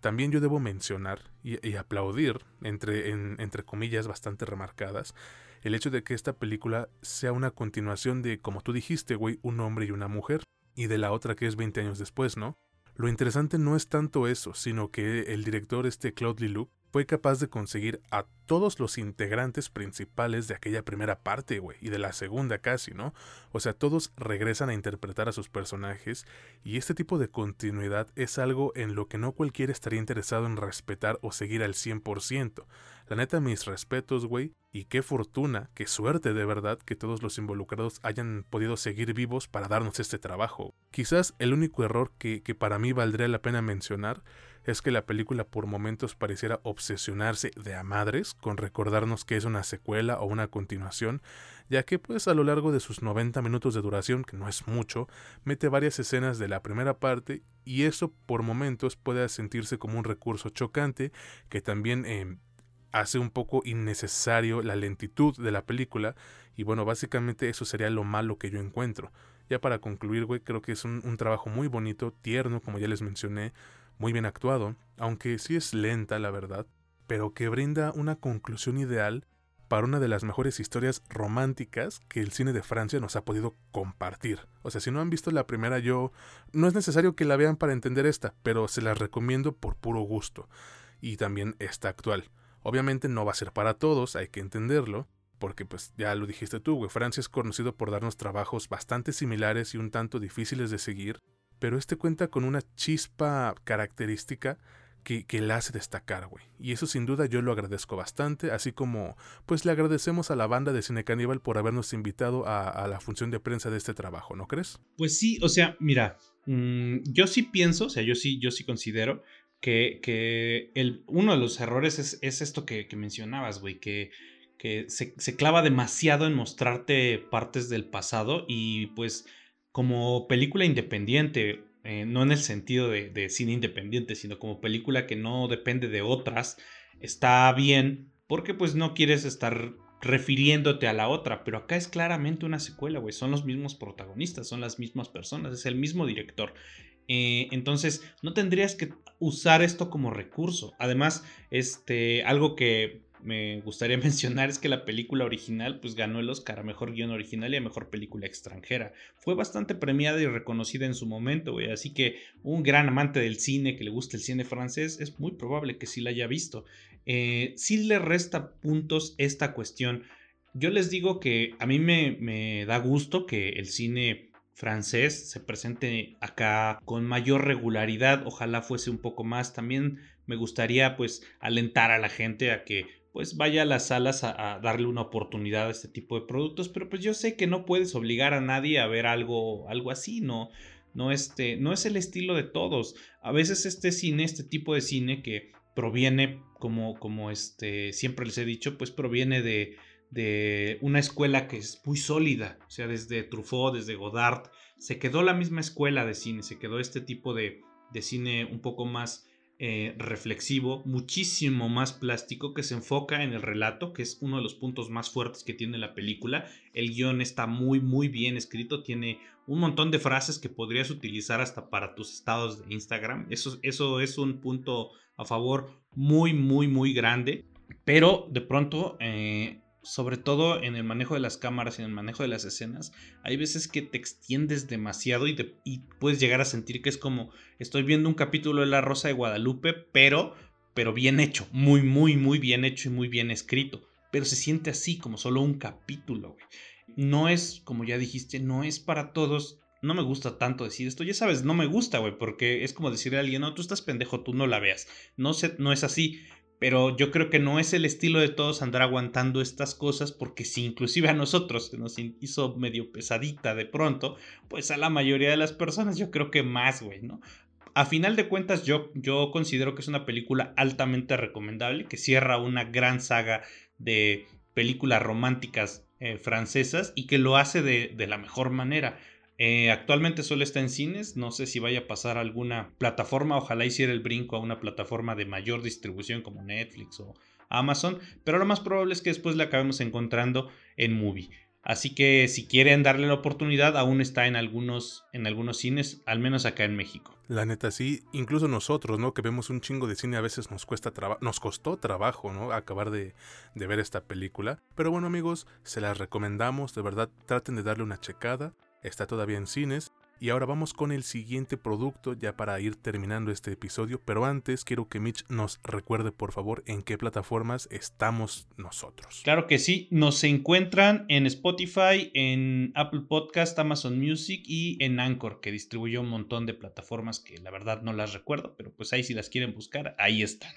También yo debo mencionar y, aplaudir, entre, entre comillas bastante remarcadas, el hecho de que esta película sea una continuación de, como tú dijiste, güey, un hombre y una mujer, y de la otra que es 20 años después, ¿no? Lo interesante no es tanto eso, sino que el director, este Claude Leloup, fue capaz de conseguir a todos los integrantes principales de aquella primera parte, güey, y de la segunda casi, ¿no? O sea, todos regresan a interpretar a sus personajes y este tipo de continuidad es algo en lo que no cualquiera estaría interesado en respetar o seguir al 100%. La neta, mis respetos, güey, y qué fortuna, qué suerte de verdad que todos los involucrados hayan podido seguir vivos para darnos este trabajo. Quizás el único error que, que para mí valdría la pena mencionar es que la película por momentos pareciera obsesionarse de a madres con recordarnos que es una secuela o una continuación, ya que pues a lo largo de sus 90 minutos de duración, que no es mucho, mete varias escenas de la primera parte y eso por momentos puede sentirse como un recurso chocante que también em, hace un poco innecesario la lentitud de la película y bueno, básicamente eso sería lo malo que yo encuentro. Ya para concluir, güey, creo que es un trabajo muy bonito, tierno, como ya les mencioné, muy bien actuado, aunque sí es lenta la verdad, pero que brinda una conclusión ideal para una de las mejores historias románticas que el cine de Francia nos ha podido compartir. O sea, si no han visto la primera, yo no es necesario que la vean para entender esta, pero se las recomiendo por puro gusto. Y también esta actual. Obviamente no va a ser para todos, hay que entenderlo, porque pues ya lo dijiste tú, güey, Francia es conocido por darnos trabajos bastante similares y un tanto difíciles de seguir, pero este cuenta con una chispa característica que, que, la hace destacar, güey. Y eso sin duda yo lo agradezco bastante, así como pues le agradecemos a la banda de Cine Caníbal por habernos invitado a, la función de prensa de este trabajo, ¿no crees? Pues sí, o sea, mira, mm, yo sí pienso, o sea, yo sí, yo sí considero que, que el, uno de los errores es, esto que, mencionabas, güey, que, que se, clava demasiado en mostrarte partes del pasado y pues como película independiente, eh, no en el sentido de, cine independiente, sino como película que no depende de otras, está bien porque pues no quieres estar refiriéndote a la otra, pero acá es claramente una secuela, güey, son los mismos protagonistas, son las mismas personas, es el mismo director. Eh, entonces, no tendrías que usar esto como recurso. Además, este, algo que me gustaría mencionar es que la película original pues ganó el Oscar a mejor guion original y a mejor película extranjera. Fue bastante premiada y reconocida en su momento, güey. Así que un gran amante del cine que le gusta el cine francés es muy probable que sí la haya visto. Eh, sí le resta puntos esta cuestión. Yo les digo que a mí me, me da gusto que el cine francés se presente acá con mayor regularidad, ojalá fuese un poco más. También me gustaría pues alentar a la gente a que pues vaya a las salas a, darle una oportunidad a este tipo de productos, pero pues yo sé que no puedes obligar a nadie a ver algo, algo así, ¿no? No, este, no es el estilo de todos. A veces este cine, este tipo de cine que proviene, como, como este, siempre les he dicho, pues proviene de, de una escuela que es muy sólida, o sea, desde Truffaut, desde Godard, se quedó la misma escuela de cine, se quedó este tipo de, de cine un poco más eh, reflexivo, muchísimo más plástico, que se enfoca en el relato, que es uno de los puntos más fuertes que tiene la película. El guion está muy, muy bien escrito, tiene un montón de frases que podrías utilizar hasta para tus estados de Instagram. Eso, eso es un punto a favor muy, muy, muy grande. Pero de pronto eh, sobre todo en el manejo de las cámaras y en el manejo de las escenas, hay veces que te extiendes demasiado y, puedes llegar a sentir que es como estoy viendo un capítulo de La Rosa de Guadalupe, pero, pero bien hecho, muy, muy, muy bien hecho y muy bien escrito. Pero se siente así, como solo un capítulo. No es, como ya dijiste, no es para todos. No me gusta tanto decir esto, ya sabes, no me gusta, güey, porque es como decirle a alguien, no, tú estás pendejo, tú no la veas. No, sé, no es así pero yo creo que no es el estilo de todos andar aguantando estas cosas, porque si inclusive a nosotros se nos hizo medio pesadita de pronto, pues a la mayoría de las personas yo creo que más, güey, ¿no? A final de cuentas yo, yo considero que es una película altamente recomendable, que cierra una gran saga de películas románticas eh, francesas y que lo hace de, de la mejor manera. Eh, actualmente solo está en cines, no sé si vaya a pasar a alguna plataforma, ojalá hiciera el brinco a una plataforma de mayor distribución como Netflix o Amazon, pero lo más probable es que después la acabemos encontrando en Movie. Así que si quieren darle la oportunidad, aún está en algunos, en algunos cines, al menos acá en México. La neta, sí, incluso nosotros, ¿no? Que vemos un chingo de cine, a veces nos cuesta nos costó trabajo, ¿no? Acabar de, de ver esta película. Pero bueno, amigos, se las recomendamos, de verdad, traten de darle una checada está todavía en cines. Y ahora vamos con el siguiente producto ya para ir terminando este episodio, pero antes quiero que Mitch nos recuerde por favor en qué plataformas estamos nosotros. Claro que sí, nos encuentran en Spotify, en Apple Podcast, Amazon Music y en Anchor, que distribuyó un montón de plataformas que la verdad no las recuerdo, pero pues ahí si las quieren buscar, ahí están.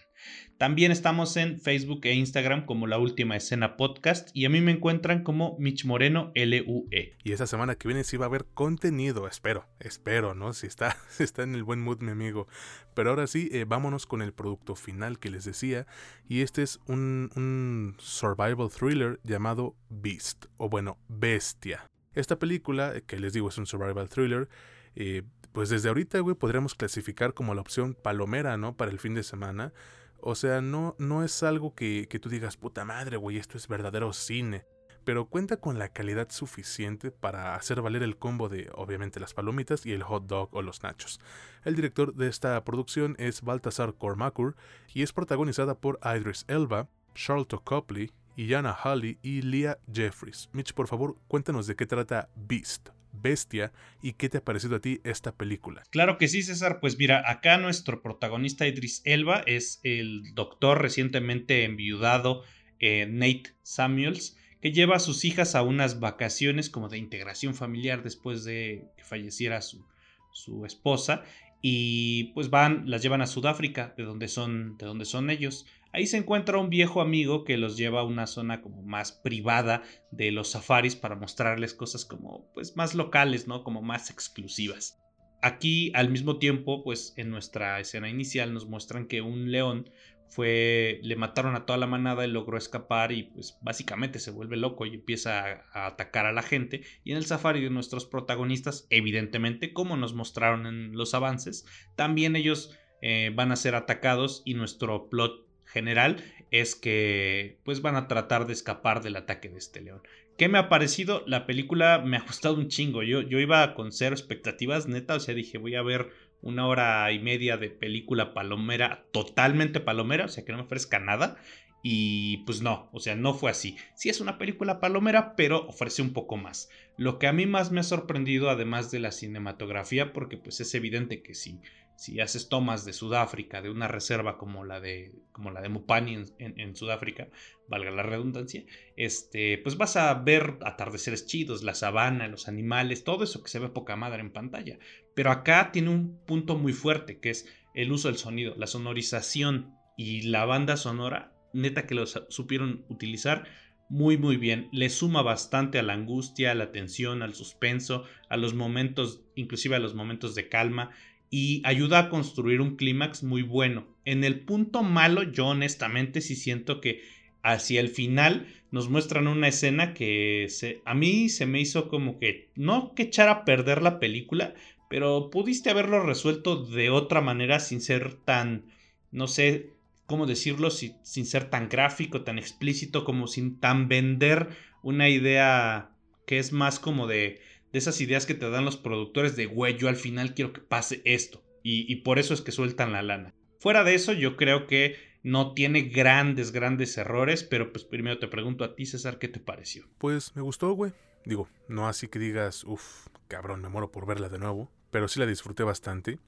También estamos en Facebook e Instagram como La Última Escena Podcast y a mí me encuentran como Mitch Moreno LUE. Y esta semana que viene sí va a haber contenido, espero, espero, ¿no? Si está, está en el buen mood mi amigo. Pero ahora sí, eh, vámonos con el producto final que les decía y este es un, survival thriller llamado Beast, o bueno, Bestia. Esta película, que les digo es un survival thriller, eh, pues desde ahorita, güey, podríamos clasificar como la opción palomera, ¿no? Para el fin de semana. O sea, no, no es algo que, que tú digas, puta madre, güey, esto es verdadero cine. Pero cuenta con la calidad suficiente para hacer valer el combo de, obviamente, las palomitas y el hot dog o los nachos. El director de esta producción es Baltasar Cormacur y es protagonizada por Idris Elba, Charlotte Copley, Iana Halley y Leah Jeffries. Mitch, por favor, cuéntanos de qué trata Beast. Bestia y qué te ha parecido a ti esta película. Claro que sí, César. Pues mira, acá nuestro protagonista Idris Elba es el doctor recientemente enviudado eh, Nate Samuels, que lleva a sus hijas a unas vacaciones como de integración familiar después de que falleciera su, su esposa y pues van, las llevan a Sudáfrica, de donde son, de donde son ellos. Ahí se encuentra un viejo amigo que los lleva a una zona como más privada de los safaris para mostrarles cosas como pues más locales, ¿no? Como más exclusivas. aquí al mismo tiempo, pues en nuestra escena inicial nos muestran que un león fue, le mataron a toda la manada, y logró escapar y pues básicamente se vuelve loco y empieza a, atacar a la gente. Y en el safari de nuestros protagonistas, evidentemente, como nos mostraron en los avances, también ellos eh, van a ser atacados y nuestro plot general es que pues van a tratar de escapar del ataque de este león. ¿Qué me ha parecido? La película me ha gustado un chingo. Yo, yo iba con cero expectativas, neta. O sea, dije, voy a ver una hora y media de película palomera, totalmente palomera, o sea, que no me ofrezca nada. Y pues no, o sea, no fue así. Sí es una película palomera, pero ofrece un poco más. Lo que a mí más me ha sorprendido, además de la cinematografía, porque pues es evidente que sí si haces tomas de Sudáfrica, de una reserva como la de, como la de Mupani en, Sudáfrica, valga la redundancia, este, pues vas a ver atardeceres chidos, la sabana, los animales, todo eso que se ve poca madre en pantalla. Pero acá tiene un punto muy fuerte, que es el uso del sonido, la sonorización y la banda sonora, neta que lo supieron utilizar muy muy bien, le suma bastante a la angustia, a la tensión, al suspenso, a los momentos, inclusive a los momentos de calma y ayuda a construir un clímax muy bueno. En el punto malo, yo honestamente sí siento que hacia el final nos muestran una escena que a mí se me hizo como que no que echar a perder la película, pero pudiste haberlo resuelto de otra manera sin ser tan, no sé cómo decirlo, sin ser tan gráfico, tan explícito, como sin tan vender una idea que es más como de esas ideas que te dan los productores de, güey, yo al final quiero que pase esto. Y, por eso es que sueltan la lana. Fuera de eso, yo creo que no tiene grandes, grandes errores, pero pues primero te pregunto a ti, César, ¿qué te pareció? Pues me gustó, güey. Digo, no así que digas, uff, cabrón, me muero por verla de nuevo, pero sí la disfruté bastante.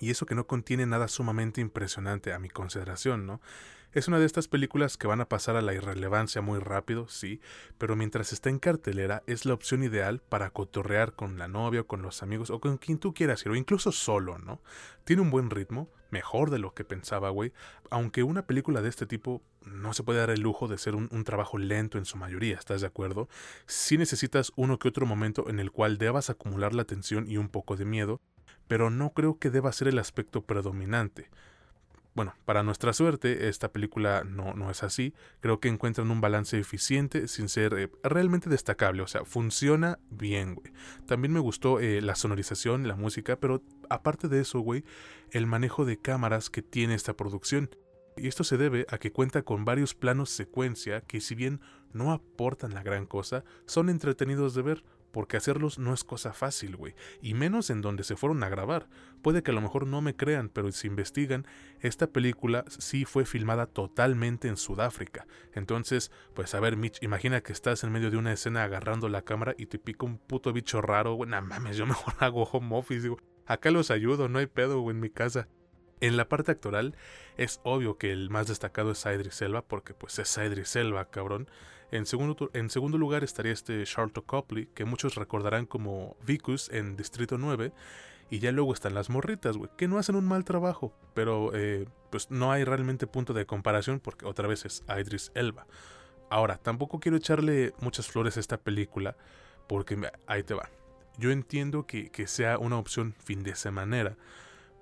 Y eso que no contiene nada sumamente impresionante a mi consideración, ¿no? Es una de estas películas que van a pasar a la irrelevancia muy rápido, sí, pero mientras está en cartelera es la opción ideal para cotorrear con la novia o con los amigos o con quien tú quieras ir, o incluso solo, ¿no? Tiene un buen ritmo, mejor de lo que pensaba, güey, aunque una película de este tipo no se puede dar el lujo de ser un, trabajo lento en su mayoría, ¿estás de acuerdo? Sí necesitas uno que otro momento en el cual debas acumular la atención y un poco de miedo, pero no creo que deba ser el aspecto predominante. Bueno, para nuestra suerte, esta película no, no es así. Creo que encuentran un balance eficiente sin ser eh, realmente destacable. O sea, funciona bien, güey. También me gustó eh, la sonorización, la música, pero aparte de eso, güey, el manejo de cámaras que tiene esta producción. Y esto se debe a que cuenta con varios planos secuencia que si bien no aportan la gran cosa, son entretenidos de ver porque hacerlos no es cosa fácil, güey, y menos en donde se fueron a grabar. Puede que a lo mejor no me crean, pero si investigan, esta película sí fue filmada totalmente en Sudáfrica. Entonces, pues a ver, Mitch, imagina que estás en medio de una escena agarrando la cámara y te pica un puto bicho raro, güey, nah mames, yo mejor hago home office, güey. Acá los ayudo, no hay pedo, güey, en mi casa. En la parte actoral, es obvio que el más destacado es Idris Elba, porque pues es Idris Elba, cabrón. En segundo, en segundo lugar estaría este Charlton Copley, que muchos recordarán como Vicus en Distrito 9. Y ya luego están las morritas, güey, que no hacen un mal trabajo, pero eh, pues no hay realmente punto de comparación porque otra vez es Idris Elba. Ahora, tampoco quiero echarle muchas flores a esta película, porque ahí te va. Yo entiendo que, que sea una opción fin de semana,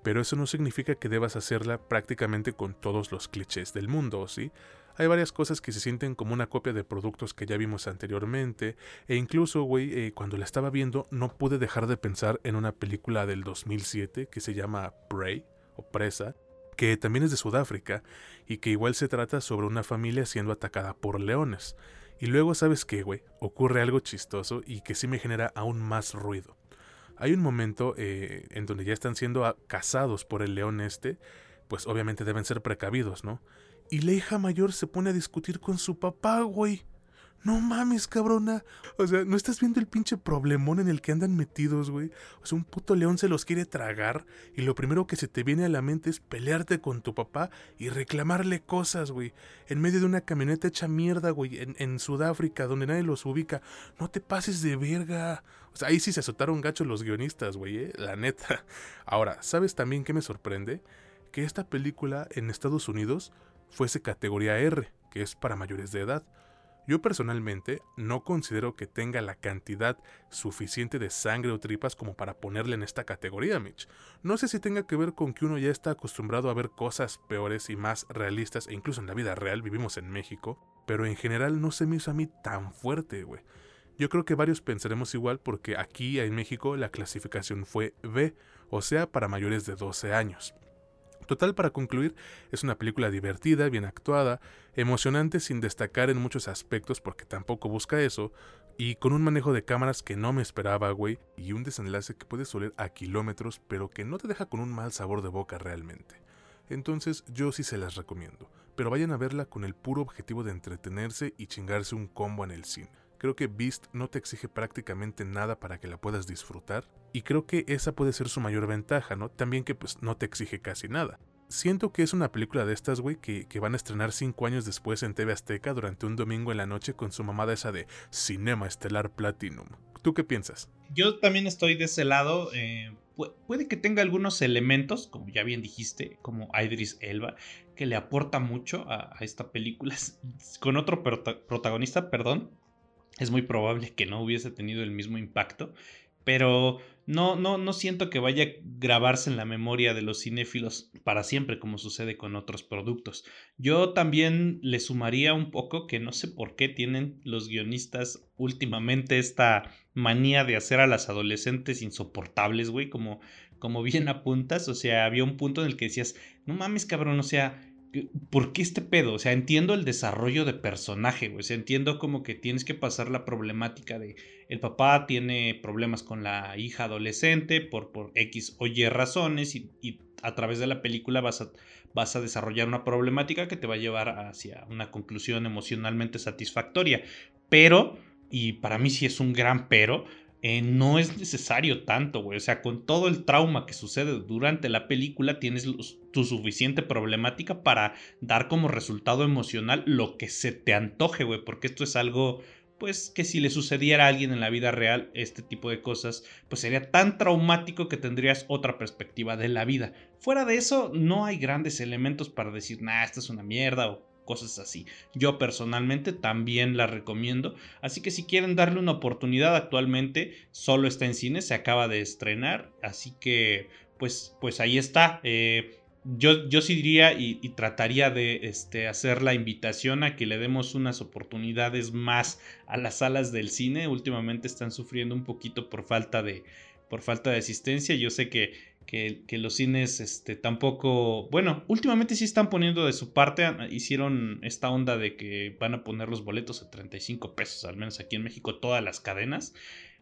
pero eso no significa que debas hacerla prácticamente con todos los clichés del mundo, ¿sí? Hay varias cosas que se sienten como una copia de productos que ya vimos anteriormente. E incluso, güey, eh, cuando la estaba viendo, no pude dejar de pensar en una película del 2007 que se llama Prey o Presa, que también es de Sudáfrica y que igual se trata sobre una familia siendo atacada por leones. Y luego, ¿sabes qué, güey? Ocurre algo chistoso y que sí me genera aún más ruido. Hay un momento eh, en donde ya están siendo cazados por el león este, pues obviamente deben ser precavidos, ¿no? Y la hija mayor se pone a discutir con su papá, güey. No mames, cabrona. O sea, ¿no estás viendo el pinche problemón en el que andan metidos, güey? O sea, un puto león se los quiere tragar y lo primero que se te viene a la mente es pelearte con tu papá y reclamarle cosas, güey. En medio de una camioneta hecha mierda, güey, en, Sudáfrica, donde nadie los ubica. No te pases de verga. O sea, ahí sí se azotaron gacho los guionistas, güey, ¿eh? La neta. Ahora, ¿sabes también qué me sorprende? Que esta película en Estados Unidos fuese categoría R, que es para mayores de edad. Yo personalmente no considero que tenga la cantidad suficiente de sangre o tripas como para ponerle en esta categoría, Mitch. No sé si tenga que ver con que uno ya está acostumbrado a ver cosas peores y más realistas, e incluso en la vida real, vivimos en México, pero en general no se me hizo a mí tan fuerte, güey. Yo creo que varios pensaremos igual porque aquí en México la clasificación fue B, o sea, para mayores de 12 años. Total, para concluir, es una película divertida, bien actuada, emocionante sin destacar en muchos aspectos porque tampoco busca eso, y con un manejo de cámaras que no me esperaba, güey, y un desenlace que puede oler a kilómetros, pero que no te deja con un mal sabor de boca realmente. Entonces yo sí se las recomiendo, pero vayan a verla con el puro objetivo de entretenerse y chingarse un combo en el cine. Creo que Beast no te exige prácticamente nada para que la puedas disfrutar. Y creo que esa puede ser su mayor ventaja, ¿no? También que pues no te exige casi nada. Siento que es una película de estas, güey, que, van a estrenar cinco años después en TV Azteca durante un domingo en la noche con su mamada esa de Cinema Estelar Platinum. ¿Tú qué piensas? Yo también estoy de ese lado. Eh, puede que tenga algunos elementos, como ya bien dijiste, como Idris Elba, que le aporta mucho a esta película. Con otro protagonista, perdón, es muy probable que no hubiese tenido el mismo impacto, pero no, no, no siento que vaya a grabarse en la memoria de los cinéfilos para siempre, como sucede con otros productos. Yo también le sumaría un poco que no sé por qué tienen los guionistas últimamente esta manía de hacer a las adolescentes insoportables, güey, como, como bien apuntas. O sea, había un punto en el que decías, no mames, cabrón, o sea ¿por qué este pedo? O sea, entiendo el desarrollo de personaje, güey. Entiendo como que tienes que pasar la problemática de el papá tiene problemas con la hija adolescente por, por X o Y razones y, a través de la película vas a, vas a desarrollar una problemática que te va a llevar hacia una conclusión emocionalmente satisfactoria. Pero, y para mí sí es un gran pero, eh, no es necesario tanto, güey. O sea, con todo el trauma que sucede durante la película, tienes tu suficiente problemática para dar como resultado emocional lo que se te antoje, güey. Porque esto es algo, pues, que si le sucediera a alguien en la vida real, este tipo de cosas, pues sería tan traumático que tendrías otra perspectiva de la vida. Fuera de eso, no hay grandes elementos para decir, nah, esta es una mierda o cosas así. Yo personalmente también la recomiendo. Así que si quieren darle una oportunidad actualmente, solo está en cine, se acaba de estrenar. Así que, pues, pues ahí está. Eh, yo, yo sí diría y, trataría de este, hacer la invitación a que le demos unas oportunidades más a las salas del cine. Últimamente están sufriendo un poquito por falta de, por falta de asistencia. Yo sé que que, los cines este, tampoco, bueno, últimamente sí están poniendo de su parte, hicieron esta onda de que van a poner los boletos a 35 pesos, al menos aquí en México, todas las cadenas.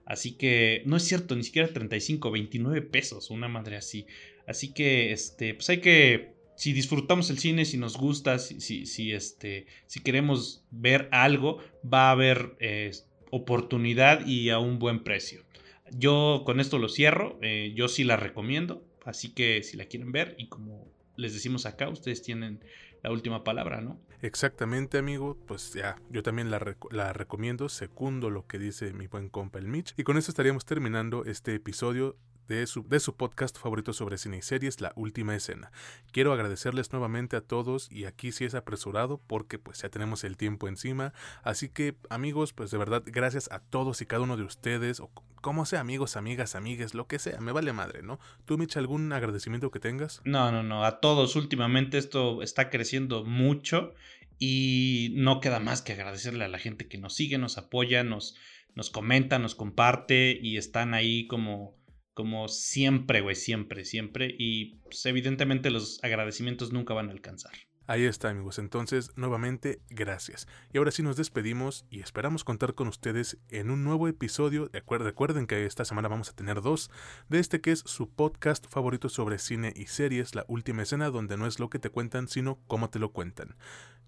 Así que no es cierto, ni siquiera 35, 29 pesos, una madre así. Así que, este, pues hay que, si disfrutamos el cine, si nos gusta, si, si, este, si queremos ver algo, va a haber eh, oportunidad y a un buen precio. Yo con esto lo cierro, eh, yo sí la recomiendo, así que si la quieren ver y como les decimos acá, ustedes tienen la última palabra, ¿no? Exactamente, amigo. Pues ya, yo también la, la, recomiendo, secundo lo que dice mi buen compa el Mitch. Y con esto estaríamos terminando este episodio de su, podcast favorito sobre cine y series, La Última Escena. Quiero agradecerles nuevamente a todos y aquí sí es apresurado porque pues ya tenemos el tiempo encima. Así que amigos, pues de verdad gracias a todos y cada uno de ustedes, o como sea amigos, amigas, amigues, lo que sea, me vale madre, ¿no? ¿Tú, Mitch, algún agradecimiento que tengas? No, no, no, a todos últimamente esto está creciendo mucho y no queda más que agradecerle a la gente que nos sigue, nos apoya, nos, nos comenta, nos comparte y están ahí como como siempre, güey, siempre, siempre. Y pues, evidentemente los agradecimientos nunca van a alcanzar. Ahí está amigos, entonces nuevamente gracias. Y ahora sí nos despedimos y esperamos contar con ustedes en un nuevo episodio. Recuerden que esta semana vamos a tener dos de este que es su podcast favorito sobre cine y series, La Última Escena, donde no es lo que te cuentan, sino cómo te lo cuentan.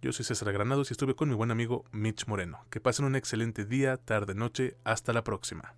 Yo soy César Granados y estuve con mi buen amigo Mitch Moreno. Que pasen un excelente día, tarde, noche. Hasta la próxima.